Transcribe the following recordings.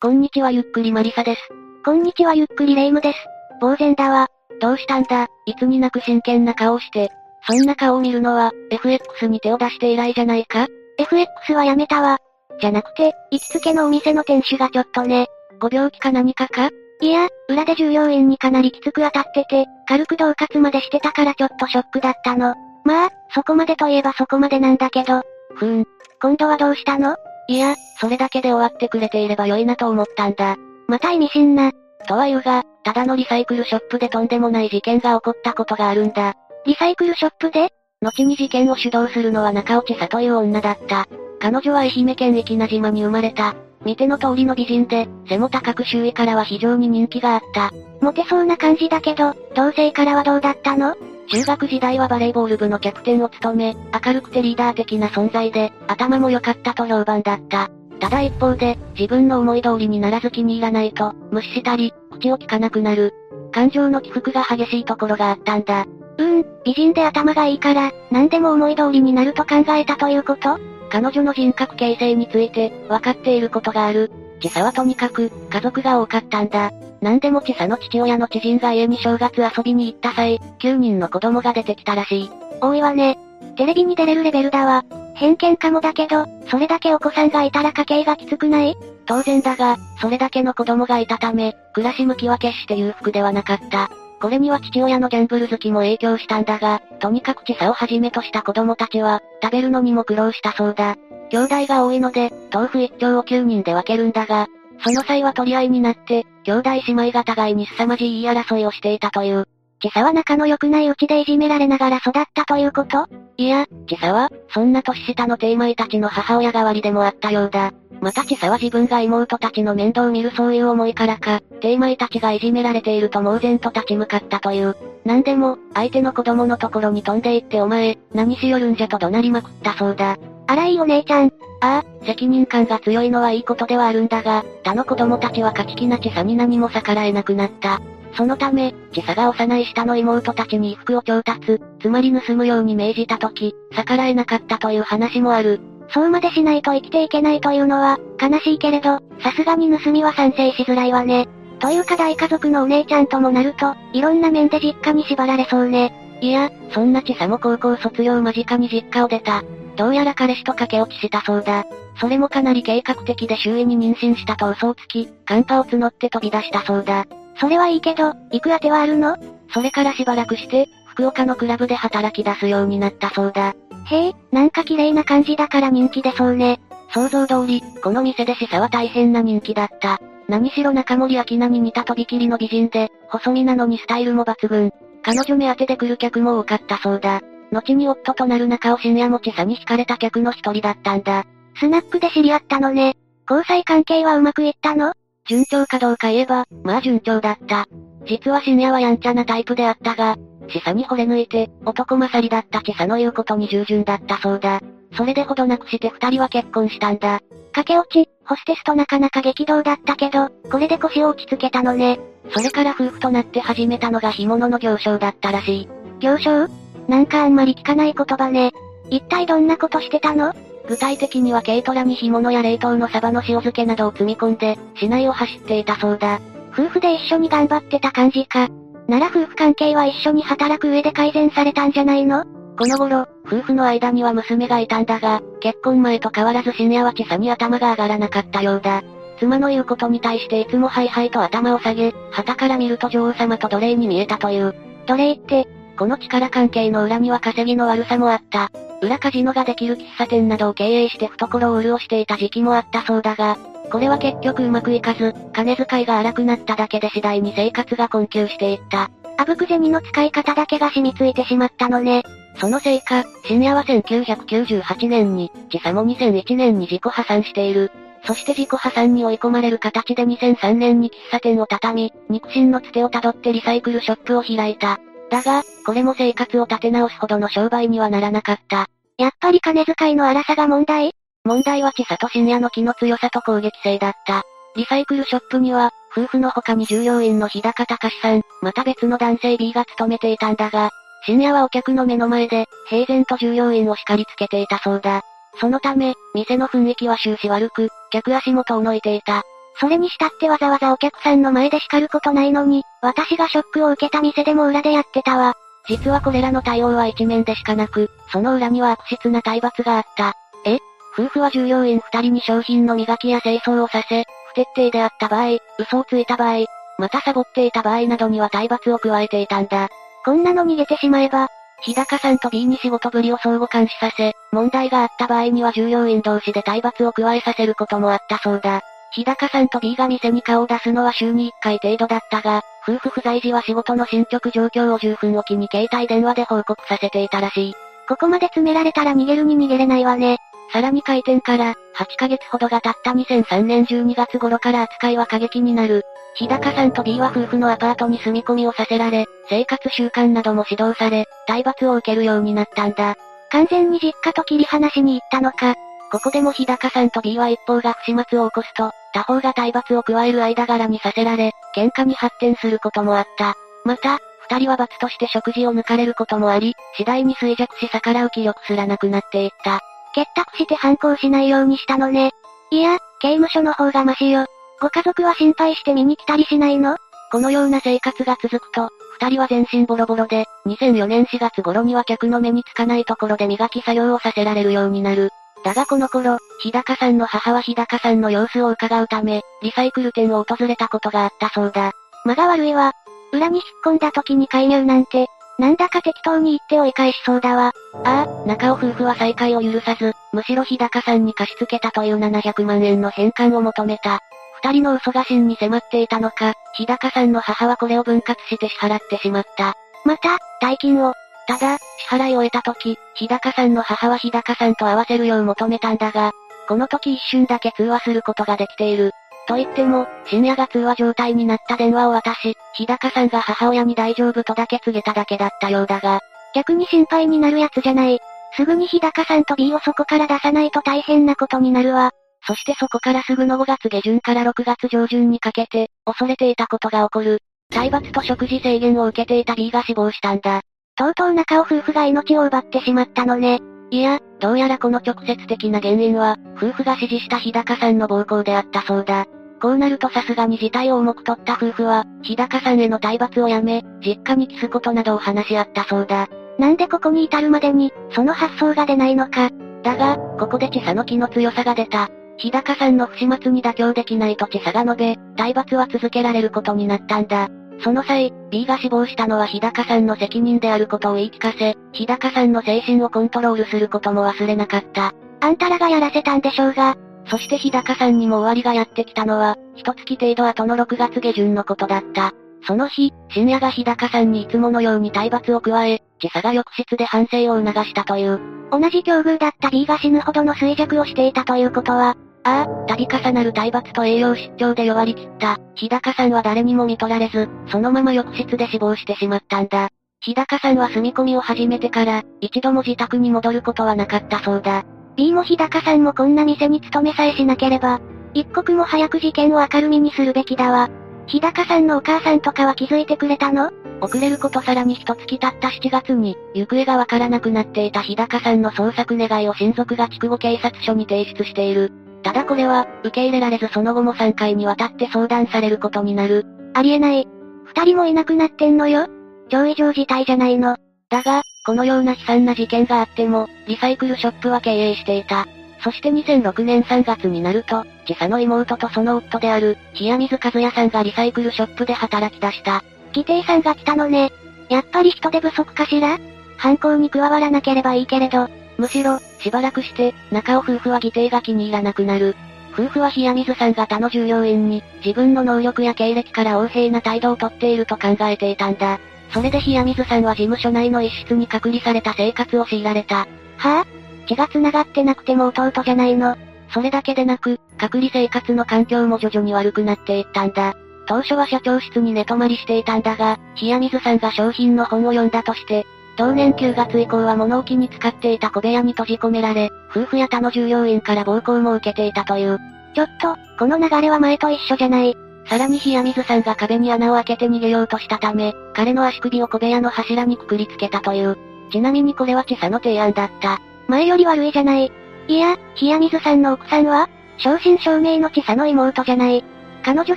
こんにちはゆっくりマリサです。こんにちはゆっくりレイムです。呆然だわ。どうしたんだ、いつになく真剣な顔をして。そんな顔を見るのは、FX に手を出して以来じゃないか？FX はやめたわ。じゃなくて、行きつけのお店の店主がちょっとね。ご病気か何かか？いや、裏で従業員にかなりきつく当たってて、軽く恫喝までしてたからちょっとショックだったの。まあ、そこまでといえばそこまでなんだけど。ふーん。今度はどうしたの？いや、それだけで終わってくれていれば良いなと思ったんだ。また意味深な。とは言うが、ただのリサイクルショップでとんでもない事件が起こったことがあるんだ。リサイクルショップで？後に事件を主導するのは中落さという女だった。彼女は愛媛県壱岐島に生まれた。見ての通りの美人で、背も高く周囲からは非常に人気があった。モテそうな感じだけど、同性からはどうだったの？中学時代はバレーボール部のキャプテンを務め、明るくてリーダー的な存在で、頭も良かったと評判だった。ただ一方で、自分の思い通りにならず気に入らないと、無視したり、口を聞かなくなる。感情の起伏が激しいところがあったんだ。うーん、美人で頭がいいから、何でも思い通りになると考えたということ？彼女の人格形成について、分かっていることがある。千佐はとにかく、家族が多かったんだ。何でも千佐の父親の知人が家に正月遊びに行った際、9人の子供が出てきたらしい。多いわね。テレビに出れるレベルだわ。偏見かもだけど、それだけお子さんがいたら家計がきつくない？当然だが、それだけの子供がいたため、暮らし向きは決して裕福ではなかった。これには父親のギャンブル好きも影響したんだが、とにかく千佐をはじめとした子供たちは、食べるのにも苦労したそうだ。兄弟が多いので、豆腐一丁を9人で分けるんだが、その際は取り合いになって、兄弟姉妹が互いに凄まじい言い争いをしていたという。千佐は仲の良くないうちでいじめられながら育ったということ？いや、千佐は、そんな年下のテイマイたちの母親代わりでもあったようだ。また千佐は自分が妹たちの面倒を見るそういう思いからか、テイマイたちがいじめられていると猛然と立ち向かったという。なんでも、相手の子供のところに飛んで行ってお前、何しよるんじゃと怒鳴りまくったそうだ。あらいいお姉ちゃん。ああ、責任感が強いのはいいことではあるんだが、他の子供たちは勝ち気な千佐に何も逆らえなくなった。そのため、千佐が幼い下の妹たちに衣服を調達、つまり盗むように命じた時、逆らえなかったという話もある。そうまでしないと生きていけないというのは、悲しいけれど、さすがに盗みは賛成しづらいわね。というか大家族のお姉ちゃんともなると、いろんな面で実家に縛られそうね。いや、そんな千佐も高校卒業間近に実家を出た。どうやら彼氏と駆け落ちしたそうだ。それもかなり計画的で周囲に妊娠したと嘘をつき、カンパを募って飛び出したそうだ。それはいいけど、行く当てはあるの？それからしばらくして、福岡のクラブで働き出すようになったそうだ。へえ、なんか綺麗な感じだから人気出そうね。想像通り、この店でシサは大変な人気だった。何しろ中森明菜に似たとびきりの美人で、細身なのにスタイルも抜群。彼女目当てで来る客も多かったそうだ。後に夫となる中尾深夜も千佐に惹かれた客の一人だったんだ。スナックで知り合ったのね。交際関係はうまくいったの？順調かどうか言えば、まあ順調だった。実は深夜はやんちゃなタイプであったが、千佐に惚れ抜いて、男勝りだった千佐の言うことに従順だったそうだ。それでほどなくして二人は結婚したんだ。駆け落ち、ホステスとなかなか激動だったけど、これで腰を落ち着けたのね。それから夫婦となって始めたのが干物の行商だったらしい。行商？なんかあんまり聞かない言葉ね。一体どんなことしてたの？具体的には軽トラに干物や冷凍のサバの塩漬けなどを積み込んで、市内を走っていたそうだ。夫婦で一緒に頑張ってた感じか。なら夫婦関係は一緒に働く上で改善されたんじゃないの？この頃、夫婦の間には娘がいたんだが、結婚前と変わらず深夜は千佐に頭が上がらなかったようだ。妻の言うことに対していつもハイハイと頭を下げ、旗から見ると女王様と奴隷に見えたという。奴隷って、この力関係の裏には稼ぎの悪さもあった。裏カジノができる喫茶店などを経営して懐を潤していた時期もあったそうだが、これは結局うまくいかず、金遣いが荒くなっただけで次第に生活が困窮していった。あぶく銭の使い方だけが染みついてしまったのね。そのせいか、深夜は1998年に、千佐も2001年に自己破産している。そして自己破産に追い込まれる形で2003年に喫茶店を畳み、肉親のつてをたどってリサイクルショップを開いた。だが、これも生活を立て直すほどの商売にはならなかった。やっぱり金遣いの荒さが問題？問題は千佐と深夜の気の強さと攻撃性だった。リサイクルショップには、夫婦の他に従業員の日高隆さん、また別の男性 B が勤めていたんだが、深夜はお客の目の前で、平然と従業員を叱りつけていたそうだ。そのため、店の雰囲気は終始悪く、客足も遠のいていた。それにしたってわざわざお客さんの前で叱ることないのに、私がショックを受けた店でも裏でやってたわ。実はこれらの対応は一面でしかなく、その裏には悪質な体罰があった。え？夫婦は従業員二人に商品の磨きや清掃をさせ、不徹底であった場合、嘘をついた場合、またサボっていた場合などには体罰を加えていたんだ。こんなの逃げてしまえば、日高さんと B に仕事ぶりを相互監視させ、問題があった場合には従業員同士で体罰を加えさせることもあったそうだ。日高さんと B が店に顔を出すのは週に1回程度だったが、夫婦不在時は仕事の進捗状況を10分おきに携帯電話で報告させていたらしい。ここまで詰められたら逃げるに逃げれないわね。さらに開店から、8ヶ月ほどが経った2003年12月頃から扱いは過激になる。日高さんと B は夫婦のアパートに住み込みをさせられ、生活習慣なども指導され、体罰を受けるようになったんだ。完全に実家と切り離しに行ったのか。ここでも日高さんと B は一方が不始末を起こすと、他方が体罰を加える間柄にさせられ、喧嘩に発展することもあった。また、二人は罰として食事を抜かれることもあり、次第に衰弱し逆らう気力すらなくなっていった。結託して反抗しないようにしたのね。いや、刑務所の方がマシよ。ご家族は心配して見に来たりしないの？このような生活が続くと、二人は全身ボロボロで、2004年4月頃には客の目につかないところで磨き作業をさせられるようになる。だがこの頃、日高さんの母は日高さんの様子を伺うため、リサイクル店を訪れたことがあったそうだ。間が悪いわ。裏に引っ込んだ時に介入なんて、なんだか適当に言って追い返しそうだわ。ああ、中尾夫婦は再会を許さず、むしろ日高さんに貸し付けたという700万円の返還を求めた。二人の嘘が真に迫っていたのか、日高さんの母はこれを分割して支払ってしまった。また、大金を。ただ、支払いを終えた時、日高さんの母は日高さんと合わせるよう求めたんだが、この時一瞬だけ通話することができている。と言っても、深夜が通話状態になった電話を渡し、日高さんが母親に大丈夫とだけ告げただけだったようだが、逆に心配になるやつじゃない。すぐに日高さんと B をそこから出さないと大変なことになるわ。そしてそこからすぐの5月下旬から6月上旬にかけて、恐れていたことが起こる。体罰と食事制限を受けていた B が死亡したんだ。とうとう中尾夫婦が命を奪ってしまったのね。いや、どうやらこの直接的な原因は、夫婦が指示した日高さんの暴行であったそうだ。こうなるとさすがに事態を重く取った夫婦は、日高さんへの体罰をやめ、実家に帰すことなどを話し合ったそうだ。なんでここに至るまでに、その発想が出ないのか。だが、ここで千佐の気の強さが出た。日高さんの不始末に妥協できないと千佐が述べ、体罰は続けられることになったんだ。その際、B が死亡したのは日高さんの責任であることを言い聞かせ、日高さんの精神をコントロールすることも忘れなかった。あんたらがやらせたんでしょうが。そして日高さんにも終わりがやってきたのは、一月程度後の6月下旬のことだった。その日、深夜が日高さんにいつものように体罰を加え、自佐が浴室で反省を促したという。同じ境遇だった B が死ぬほどの衰弱をしていたということは、ああ、度重なる体罰と栄養失調で弱りきった、日高さんは誰にも見取られず、そのまま浴室で死亡してしまったんだ。日高さんは住み込みを始めてから、一度も自宅に戻ることはなかったそうだ。B も日高さんもこんな店に勤めさえしなければ、一刻も早く事件を明るみにするべきだわ。日高さんのお母さんとかは気づいてくれたの？遅れることさらに一月経った7月に、行方がわからなくなっていた日高さんの捜索願いを親族が筑後警察署に提出している。ただこれは、受け入れられずその後も3回にわたって相談されることになる。ありえない。二人もいなくなってんのよ。超異常事態じゃないの。だが、このような悲惨な事件があっても、リサイクルショップは経営していた。そして2006年3月になると、自佐の妹とその夫である、冷水和也さんがリサイクルショップで働き出した。義弟さんが来たのね。やっぱり人手不足かしら？犯行に加わらなければいいけれど、むしろ、しばらくして、中尾夫婦は義弟が気に入らなくなる。夫婦は冷水さんが他の従業員に、自分の能力や経歴から横柄な態度をとっていると考えていたんだ。それで冷水さんは事務所内の一室に隔離された生活を強いられた。は？ぁ、あ、血が繋がってなくても弟じゃないの？それだけでなく、隔離生活の環境も徐々に悪くなっていったんだ。当初は社長室に寝泊まりしていたんだが、冷水さんが商品の本を読んだとして、同年9月以降は物置に使っていた小部屋に閉じ込められ、夫婦や他の従業員から暴行も受けていたという。ちょっと、この流れは前と一緒じゃない。さらに冷水さんが壁に穴を開けて逃げようとしたため、彼の足首を小部屋の柱にくくりつけたという。ちなみにこれは千佐の提案だった。前より悪いじゃない。いや、冷水さんの奥さんは、正真正銘の千佐の妹じゃない。彼女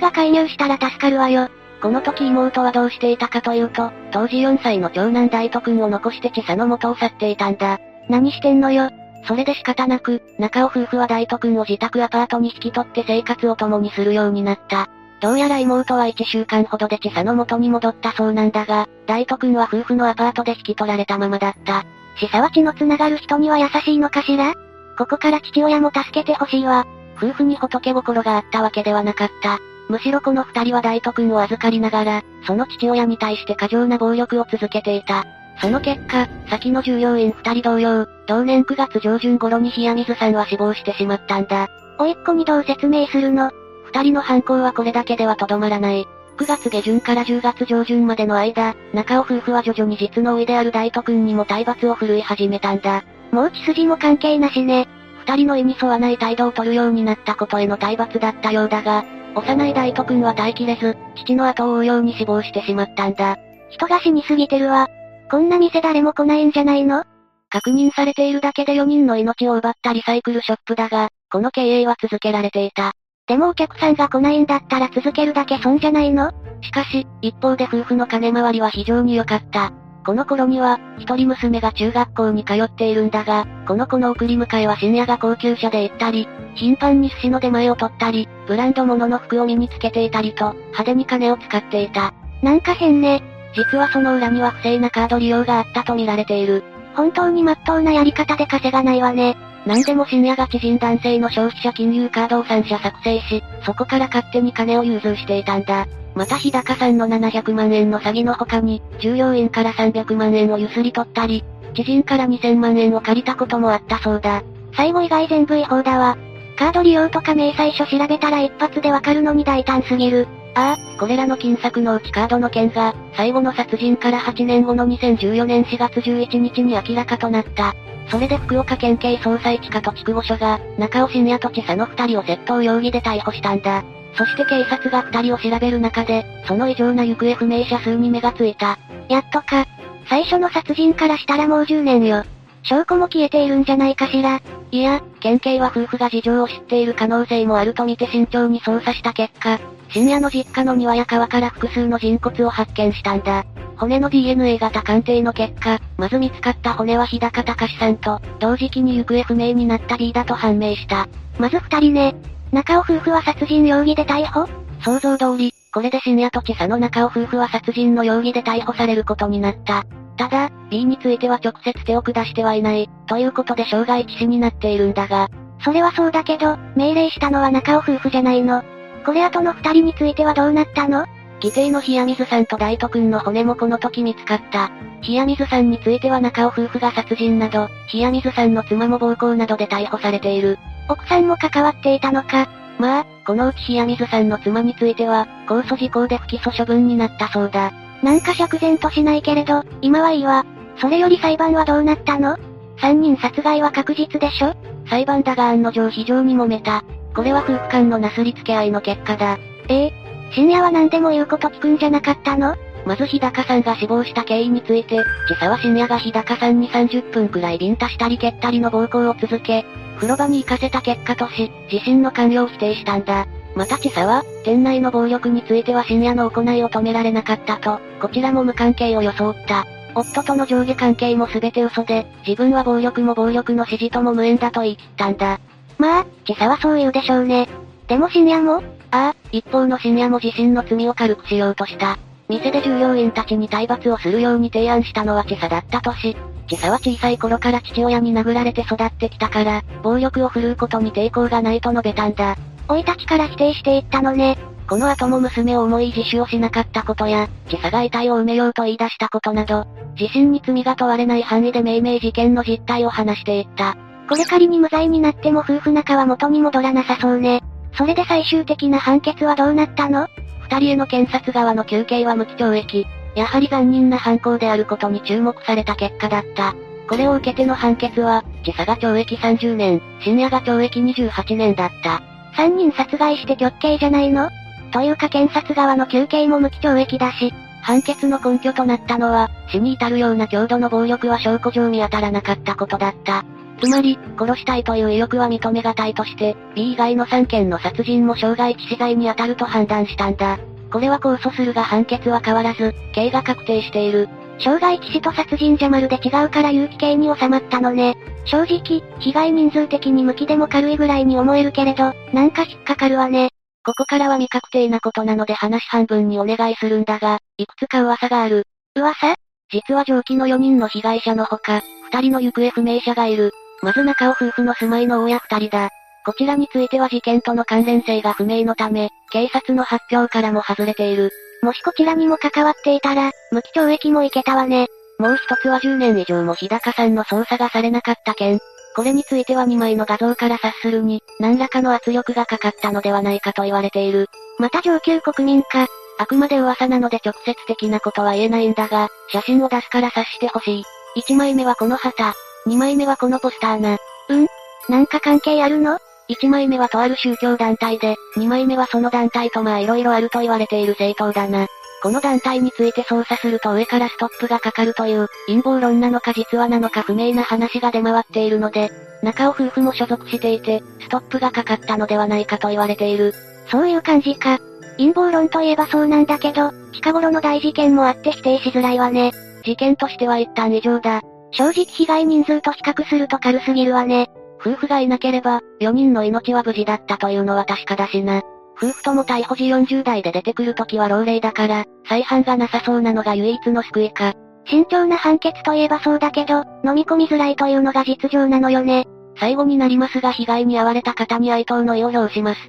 が介入したら助かるわよ。この時妹はどうしていたかというと、当時4歳の長男大斗くんを残して千佐の元を去っていたんだ。何してんのよ。それで仕方なく、中尾夫婦は大斗くんを自宅アパートに引き取って生活を共にするようになった。どうやら妹は1週間ほどで千佐の元に戻ったそうなんだが、大斗くんは夫婦のアパートで引き取られたままだった。千佐は血の繋がる人には優しいのかしら？ここから父親も助けてほしいわ。夫婦に仏心があったわけではなかった。むしろこの二人は大斗くんを預かりながら、その父親に対して過剰な暴力を続けていた。その結果、先の従業員二人同様、同年9月上旬頃に冷水さんは死亡してしまったんだ。おいっ子にどう説明するの？二人の犯行はこれだけではとどまらない。9月下旬から10月上旬までの間、中尾夫婦は徐々に実の上である大斗くんにも体罰を振るい始めたんだ。もう血筋も関係なしね。二人の意に沿わない態度を取るようになったことへの体罰だったようだが、幼い大斗くんは耐えきれず、父の後を追うように死亡してしまったんだ。人が死にすぎてるわ。こんな店誰も来ないんじゃないの？確認されているだけで4人の命を奪ったリサイクルショップだが、この経営は続けられていた。でもお客さんが来ないんだったら続けるだけ損じゃないの？しかし、一方で夫婦の金回りは非常に良かった。この頃には、一人娘が中学校に通っているんだが、この子の送り迎えは深夜が高級車で行ったり、頻繁に寿司の出前を取ったり、ブランド物の服を身につけていたりと、派手に金を使っていた。なんか変ね。実はその裏には不正なカード利用があったと見られている。本当に真っ当なやり方で稼がないわね。何でも深夜が知人男性の消費者金融カードを3社作成し、そこから勝手に金を融通していたんだ。また日高さんの700万円の詐欺の他に、従業員から300万円をゆすり取ったり、知人から2000万円を借りたこともあったそうだ。最後以外全部違法だわ。カード利用とか明細書調べたら一発でわかるのに大胆すぎる。ああ、これらの金策のうちカードの件が、最後の殺人から8年後の2014年4月11日に明らかとなった。それで福岡県警捜査一課と筑後署が、中尾信也と千佐の二人を窃盗容疑で逮捕したんだ。そして警察が二人を調べる中で、その異常な行方不明者数に目がついた。やっとか。最初の殺人からしたらもう10年よ。証拠も消えているんじゃないかしら。いや、県警は夫婦が事情を知っている可能性もあると見て慎重に捜査した結果、深夜の実家の庭や川から複数の人骨を発見したんだ。骨の DNA 型鑑定の結果、まず見つかった骨は日高隆さんと、同時期に行方不明になった B だと判明した。まず二人ね。中尾夫婦は殺人容疑で逮捕？想像通り、これで深夜と千佐の中尾夫婦は殺人の容疑で逮捕されることになった。ただ、B については直接手を下してはいない、ということで傷害致死になっているんだが。それはそうだけど、命令したのは中尾夫婦じゃないの。これ後の二人についてはどうなったの？義弟の冷水さんと大斗くんの骨もこの時見つかった。冷水さんについては中尾夫婦が殺人など、冷水さんの妻も暴行などで逮捕されている。奥さんも関わっていたのか。まあ、このうち冷水さんの妻については、控訴事項で不起訴処分になったそうだ。なんか釈然としないけれど、今はいいわ。それより裁判はどうなったの？三人殺害は確実でしょ？裁判だが案の定非常に揉めた。これは夫婦間のなすりつけ合いの結果だ。ええ深夜は何でも言うこと聞くんじゃなかったの？まず日高さんが死亡した経緯について、千沢深夜が日高さんに30分くらいビンタしたり蹴ったりの暴行を続け、風呂場に行かせた結果とし、自身の関与を否定したんだ。また千沢、店内の暴力については深夜の行いを止められなかったと、こちらも無関係を装った。夫との上下関係も全て嘘で、自分は暴力も暴力の指示とも無縁だと言い切ったんだ。まあ、千沢はそう言うでしょうね。でも深夜も？ああ、一方の深夜も自身の罪を軽くしようとした。店で従業員たちに体罰をするように提案したのは千佐だったとし、千佐は小さい頃から父親に殴られて育ってきたから、暴力を振るうことに抵抗がないと述べたんだ。老いたちから否定していったのね。この後も娘を思い自首をしなかったことや、千佐が遺体を埋めようと言い出したことなど、自身に罪が問われない範囲で命名事件の実態を話していった。これ仮に無罪になっても夫婦仲は元に戻らなさそうね。それで最終的な判決はどうなったの？二人への検察側の求刑は無期懲役。やはり残忍な犯行であることに注目された結果だった。これを受けての判決は、自佐が懲役30年、深夜が懲役28年だった。三人殺害して極刑じゃないの？というか検察側の求刑も無期懲役だし、判決の根拠となったのは、死に至るような強度の暴力は証拠上見当たらなかったことだった。つまり、殺したいという意欲は認めがたいとして、B 以外の3件の殺人も傷害致死罪に当たると判断したんだ。これは控訴するが判決は変わらず、刑が確定している。傷害致死と殺人じゃまるで違うから有期刑に収まったのね。正直、被害人数的に無期でも軽いぐらいに思えるけれど、なんか引っかかるわね。ここからは未確定なことなので話半分にお願いするんだが、いくつか噂がある。噂？実は上記の4人の被害者のほか、2人の行方不明者がいる。まず中尾夫婦の住まいの大家2人だ。こちらについては事件との関連性が不明のため、警察の発表からも外れている。もしこちらにも関わっていたら、無期懲役もいけたわね。もう一つは10年以上も日高さんの捜査がされなかった件。これについては2枚の画像から察するに、何らかの圧力がかかったのではないかと言われている。また上級国民か。あくまで噂なので直接的なことは言えないんだが、写真を出すから察してほしい。1枚目はこの旗。2枚目はこのポスターな。うん？なんか関係あるの ?1 枚目はとある宗教団体で、2枚目はその団体とまあ色々あると言われている政党だな。この団体について捜査すると上からストップがかかるという、陰謀論なのか実話なのか不明な話が出回っているので、中尾夫婦も所属していて、ストップがかかったのではないかと言われている。そういう感じか。陰謀論といえばそうなんだけど、近頃の大事件もあって否定しづらいわね。事件としては一旦異常だ。正直被害人数と比較すると軽すぎるわね。夫婦がいなければ、4人の命は無事だったというのは確かだしな。夫婦とも逮捕時40代で出てくるときは老齢だから、再犯がなさそうなのが唯一の救いか。慎重な判決といえばそうだけど、飲み込みづらいというのが実情なのよね。最後になりますが被害に遭われた方に哀悼の意を表します。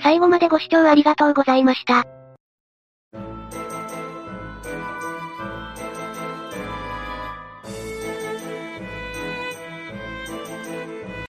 最後までご視聴ありがとうございました。